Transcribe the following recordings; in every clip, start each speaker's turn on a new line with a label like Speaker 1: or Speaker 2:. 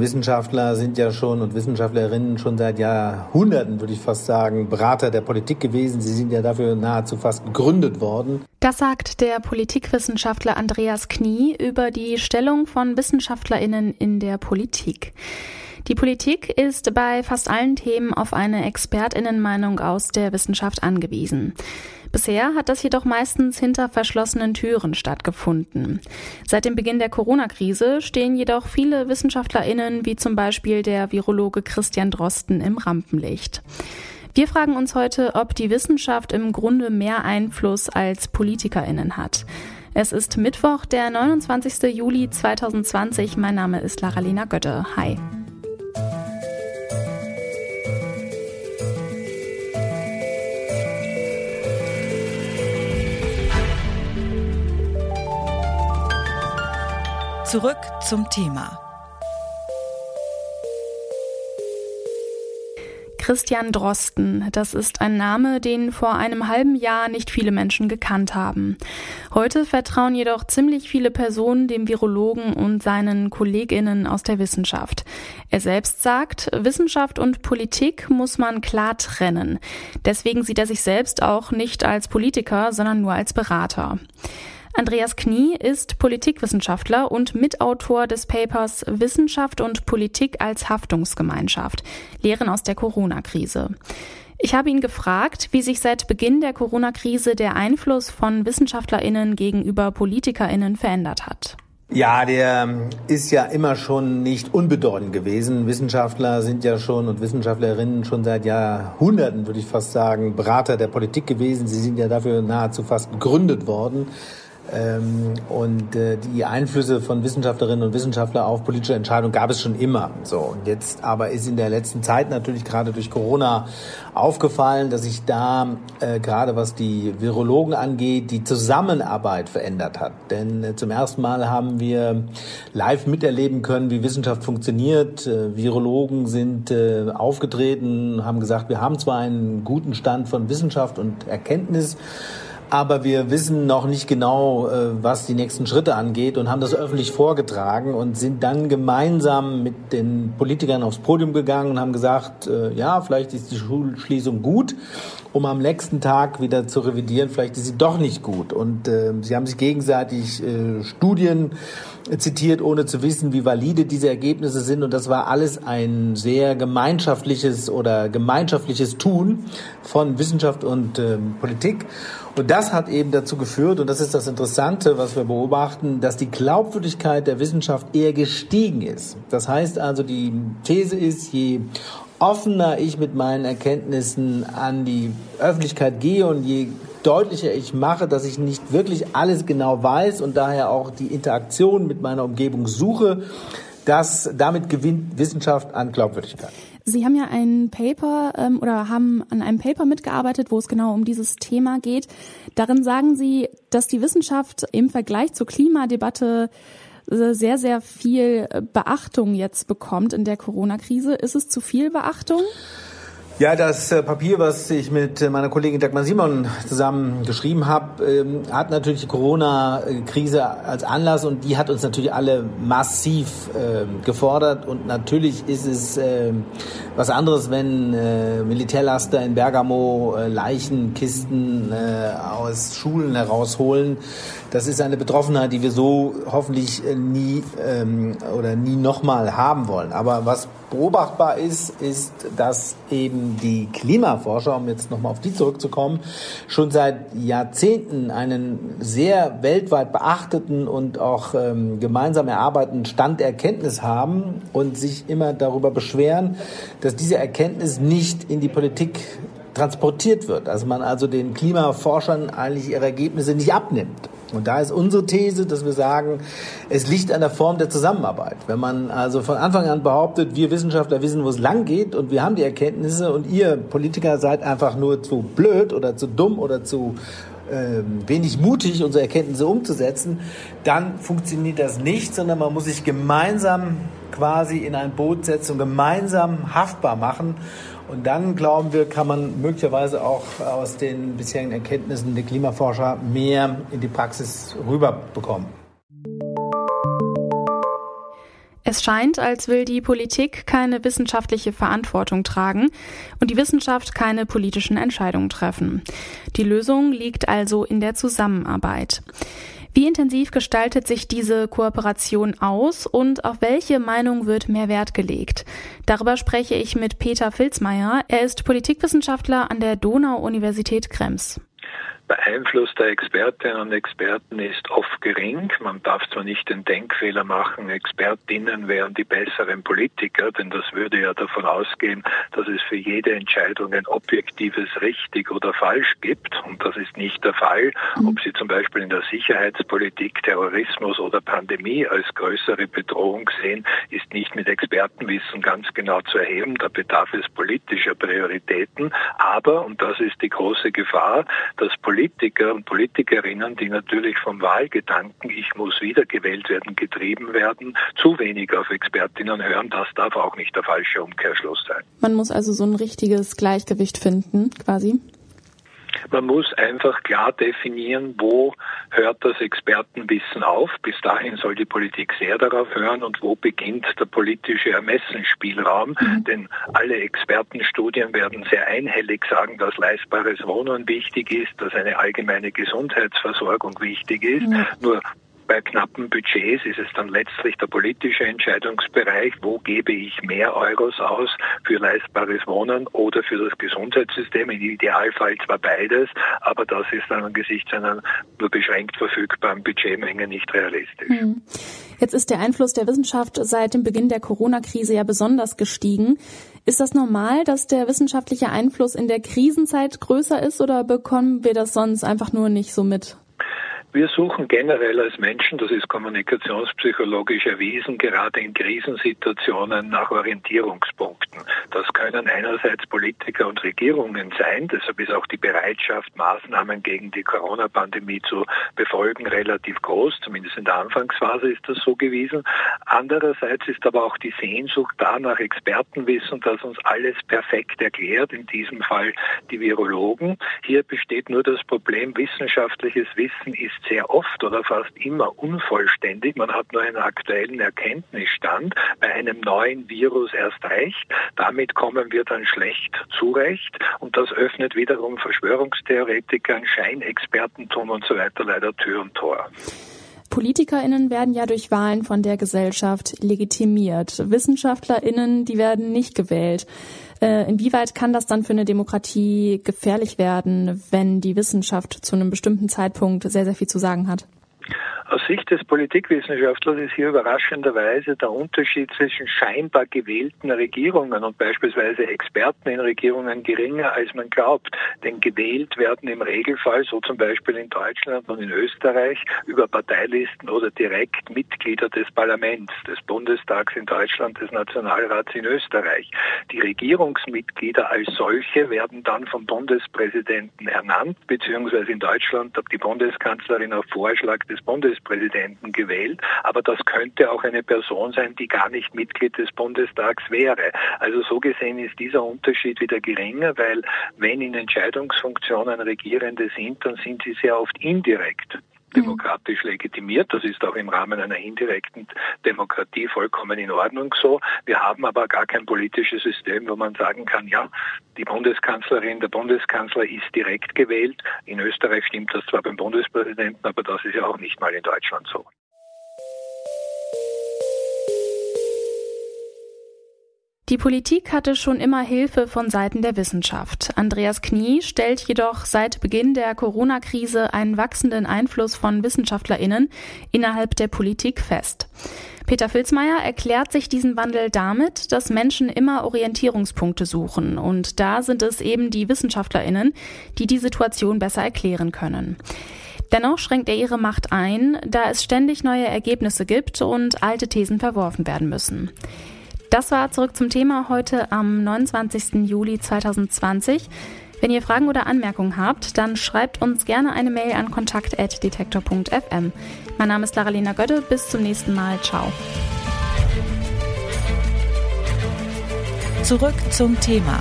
Speaker 1: Wissenschaftler sind ja schon und Wissenschaftlerinnen schon seit Jahrhunderten, würde ich fast sagen, Berater der Politik gewesen. Sie sind ja dafür nahezu fast gegründet worden.
Speaker 2: Das sagt der Politikwissenschaftler Andreas Knie über die Stellung von Wissenschaftlerinnen in der Politik. Die Politik ist bei fast allen Themen auf eine Expertinnenmeinung aus der Wissenschaft angewiesen. Bisher hat das jedoch meistens hinter verschlossenen Türen stattgefunden. Seit dem Beginn der Corona-Krise stehen jedoch viele WissenschaftlerInnen, wie zum Beispiel der Virologe Christian Drosten, im Rampenlicht. Wir fragen uns heute, ob die Wissenschaft im Grunde mehr Einfluss als PolitikerInnen hat. Es ist Mittwoch, der 29. Juli 2020. Mein Name ist Laralina Götte. Hi.
Speaker 3: Zurück zum Thema.
Speaker 2: Christian Drosten, das ist ein Name, den vor einem halben Jahr nicht viele Menschen gekannt haben. Heute vertrauen jedoch ziemlich viele Personen dem Virologen und seinen Kolleginnen aus der Wissenschaft. Er selbst sagt, Wissenschaft und Politik muss man klar trennen. Deswegen sieht er sich selbst auch nicht als Politiker, sondern nur als Berater. Andreas Knie ist Politikwissenschaftler und Mitautor des Papers Wissenschaft und Politik als Haftungsgemeinschaft, Lehren aus der Corona-Krise. Ich habe ihn gefragt, wie sich seit Beginn der Corona-Krise der Einfluss von Wissenschaftlerinnen gegenüber Politikerinnen verändert hat.
Speaker 1: Ja, der ähm, ist ja immer schon nicht unbedeutend gewesen. Wissenschaftler sind ja schon und Wissenschaftlerinnen schon seit Jahrhunderten, würde ich fast sagen, Berater der Politik gewesen. Sie sind ja dafür nahezu fast gegründet worden. Ähm, und äh, die Einflüsse von Wissenschaftlerinnen und Wissenschaftlern auf politische Entscheidungen gab es schon immer. So und jetzt aber ist in der letzten Zeit natürlich gerade durch Corona aufgefallen, dass sich da äh, gerade was die Virologen angeht, die Zusammenarbeit verändert hat. Denn äh, zum ersten Mal haben wir live miterleben können, wie Wissenschaft funktioniert. Äh, Virologen sind äh, aufgetreten, haben gesagt, wir haben zwar einen guten Stand von Wissenschaft und Erkenntnis aber wir wissen noch nicht genau, äh, was die nächsten Schritte angeht und haben das öffentlich vorgetragen und sind dann gemeinsam mit den Politikern aufs Podium gegangen und haben gesagt, äh, ja, vielleicht ist die Schulschließung gut, um am nächsten Tag wieder zu revidieren, vielleicht ist sie doch nicht gut. Und äh, sie haben sich gegenseitig äh, Studien zitiert, ohne zu wissen, wie valide diese Ergebnisse sind. Und das war alles ein sehr gemeinschaftliches oder gemeinschaftliches Tun von Wissenschaft und äh, Politik. Und das hat eben dazu geführt, und das ist das Interessante, was wir beobachten, dass die Glaubwürdigkeit der Wissenschaft eher gestiegen ist. Das heißt also, die These ist, je offener ich mit meinen Erkenntnissen an die Öffentlichkeit gehe und je deutlicher ich mache, dass ich nicht wirklich alles genau weiß und daher auch die Interaktion mit meiner Umgebung suche, dass damit gewinnt Wissenschaft an Glaubwürdigkeit.
Speaker 2: Sie haben ja ein Paper ähm, oder haben an einem Paper mitgearbeitet, wo es genau um dieses Thema geht. Darin sagen Sie, dass die Wissenschaft im Vergleich zur Klimadebatte äh, sehr, sehr viel Beachtung jetzt bekommt in der Corona-Krise. Ist es zu viel Beachtung?
Speaker 1: Ja, das äh, Papier, was ich mit äh, meiner Kollegin Dagmar Simon zusammen geschrieben habe, ähm, hat natürlich die Corona-Krise als Anlass und die hat uns natürlich alle massiv ähm, gefordert. Und natürlich ist es ähm, was anderes, wenn äh, Militärlaster in Bergamo Leichenkisten aus Schulen herausholen. Das ist eine Betroffenheit, die wir so hoffentlich nie oder nie nochmal haben wollen. Aber was beobachtbar ist, ist, dass eben die Klimaforscher, um jetzt nochmal auf die zurückzukommen, schon seit Jahrzehnten einen sehr weltweit beachteten und auch ähm, gemeinsam erarbeiteten Stand der Erkenntnis haben und sich immer darüber beschweren, dass diese Erkenntnis nicht in die Politik transportiert wird. Also man also den Klimaforschern eigentlich ihre Ergebnisse nicht abnimmt. Und da ist unsere These, dass wir sagen, es liegt an der Form der Zusammenarbeit. Wenn man also von Anfang an behauptet, wir Wissenschaftler wissen, wo es lang geht und wir haben die Erkenntnisse und ihr Politiker seid einfach nur zu blöd oder zu dumm oder zu äh, wenig mutig, unsere Erkenntnisse umzusetzen, dann funktioniert das nicht, sondern man muss sich gemeinsam quasi in ein Boot setzen und gemeinsam haftbar machen. Und dann, glauben wir, kann man möglicherweise auch aus den bisherigen Erkenntnissen der Klimaforscher mehr in die Praxis rüberbekommen.
Speaker 2: Es scheint, als will die Politik keine wissenschaftliche Verantwortung tragen und die Wissenschaft keine politischen Entscheidungen treffen. Die Lösung liegt also in der Zusammenarbeit. Wie intensiv gestaltet sich diese Kooperation aus und auf welche Meinung wird mehr Wert gelegt? Darüber spreche ich mit Peter Filzmeier. Er ist Politikwissenschaftler an der Donau-Universität Krems.
Speaker 4: Der Einfluss der Expertinnen und Experten ist oft gering. Man darf zwar nicht den Denkfehler machen, Expertinnen wären die besseren Politiker, denn das würde ja davon ausgehen, dass es für jede Entscheidung ein objektives richtig oder falsch gibt. Und das ist nicht der Fall. Mhm. Ob Sie zum Beispiel in der Sicherheitspolitik Terrorismus oder Pandemie als größere Bedrohung sehen, ist nicht mit Expertenwissen ganz genau zu erheben. Da bedarf es politischer Prioritäten. Aber, und das ist die große Gefahr, dass Politiker Politiker und Politikerinnen, die natürlich vom Wahlgedanken, ich muss wiedergewählt werden, getrieben werden, zu wenig auf Expertinnen hören. Das darf auch nicht der falsche Umkehrschluss sein.
Speaker 2: Man muss also so ein richtiges Gleichgewicht finden, quasi.
Speaker 4: Man muss einfach klar definieren, wo hört das Expertenwissen auf. Bis dahin soll die Politik sehr darauf hören und wo beginnt der politische Ermessensspielraum. Mhm. Denn alle Expertenstudien werden sehr einhellig sagen, dass leistbares Wohnen wichtig ist, dass eine allgemeine Gesundheitsversorgung wichtig ist. Mhm. Nur bei knappen Budgets ist es dann letztlich der politische Entscheidungsbereich, wo gebe ich mehr Euros aus für leistbares Wohnen oder für das Gesundheitssystem. Im Idealfall zwar beides, aber das ist dann angesichts einer nur beschränkt verfügbaren Budgetmenge nicht realistisch. Hm.
Speaker 2: Jetzt ist der Einfluss der Wissenschaft seit dem Beginn der Corona-Krise ja besonders gestiegen. Ist das normal, dass der wissenschaftliche Einfluss in der Krisenzeit größer ist oder bekommen wir das sonst einfach nur nicht so mit?
Speaker 4: Wir suchen generell als Menschen, das ist kommunikationspsychologisch erwiesen, gerade in Krisensituationen nach Orientierungspunkten. Das können einerseits Politiker und Regierungen sein, deshalb ist auch die Bereitschaft, Maßnahmen gegen die Corona-Pandemie zu befolgen, relativ groß, zumindest in der Anfangsphase ist das so gewesen. Andererseits ist aber auch die Sehnsucht da nach Expertenwissen, das uns alles perfekt erklärt, in diesem Fall die Virologen. Hier besteht nur das Problem, wissenschaftliches Wissen ist sehr oft oder fast immer unvollständig. Man hat nur einen aktuellen Erkenntnisstand, bei einem neuen Virus erst recht. Damit kommen wir dann schlecht zurecht und das öffnet wiederum Verschwörungstheoretikern, Scheinexpertentum und so weiter leider Tür und Tor.
Speaker 2: PolitikerInnen werden ja durch Wahlen von der Gesellschaft legitimiert. WissenschaftlerInnen, die werden nicht gewählt. Äh, inwieweit kann das dann für eine Demokratie gefährlich werden, wenn die Wissenschaft zu einem bestimmten Zeitpunkt sehr, sehr viel zu sagen hat?
Speaker 4: Aus Sicht des Politikwissenschaftlers ist hier überraschenderweise der Unterschied zwischen scheinbar gewählten Regierungen und beispielsweise Experten in Regierungen geringer, als man glaubt. Denn gewählt werden im Regelfall, so zum Beispiel in Deutschland und in Österreich, über Parteilisten oder direkt Mitglieder des Parlaments, des Bundestags in Deutschland, des Nationalrats in Österreich. Die Regierungsmitglieder als solche werden dann vom Bundespräsidenten ernannt, beziehungsweise in Deutschland die Bundeskanzlerin auf Vorschlag des Bundespräsidenten Bundespräsidenten gewählt, aber das könnte auch eine Person sein, die gar nicht Mitglied des Bundestags wäre. Also so gesehen ist dieser Unterschied wieder geringer, weil wenn in Entscheidungsfunktionen Regierende sind, dann sind sie sehr oft indirekt demokratisch legitimiert. Das ist auch im Rahmen einer indirekten Demokratie vollkommen in Ordnung so. Wir haben aber gar kein politisches System, wo man sagen kann, ja, die Bundeskanzlerin, der Bundeskanzler ist direkt gewählt. In Österreich stimmt das zwar beim Bundespräsidenten, aber das ist ja auch nicht mal in Deutschland so.
Speaker 2: Die Politik hatte schon immer Hilfe von Seiten der Wissenschaft. Andreas Knie stellt jedoch seit Beginn der Corona-Krise einen wachsenden Einfluss von Wissenschaftlerinnen innerhalb der Politik fest. Peter Filzmeier erklärt sich diesen Wandel damit, dass Menschen immer Orientierungspunkte suchen und da sind es eben die Wissenschaftlerinnen, die die Situation besser erklären können. Dennoch schränkt er ihre Macht ein, da es ständig neue Ergebnisse gibt und alte Thesen verworfen werden müssen. Das war zurück zum Thema heute am 29. Juli 2020. Wenn ihr Fragen oder Anmerkungen habt, dann schreibt uns gerne eine Mail an kontakt.detektor.fm. Mein Name ist Lara-Lena Götte. Bis zum nächsten Mal. Ciao.
Speaker 3: Zurück zum Thema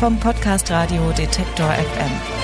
Speaker 3: vom Podcast Radio Detektor FM.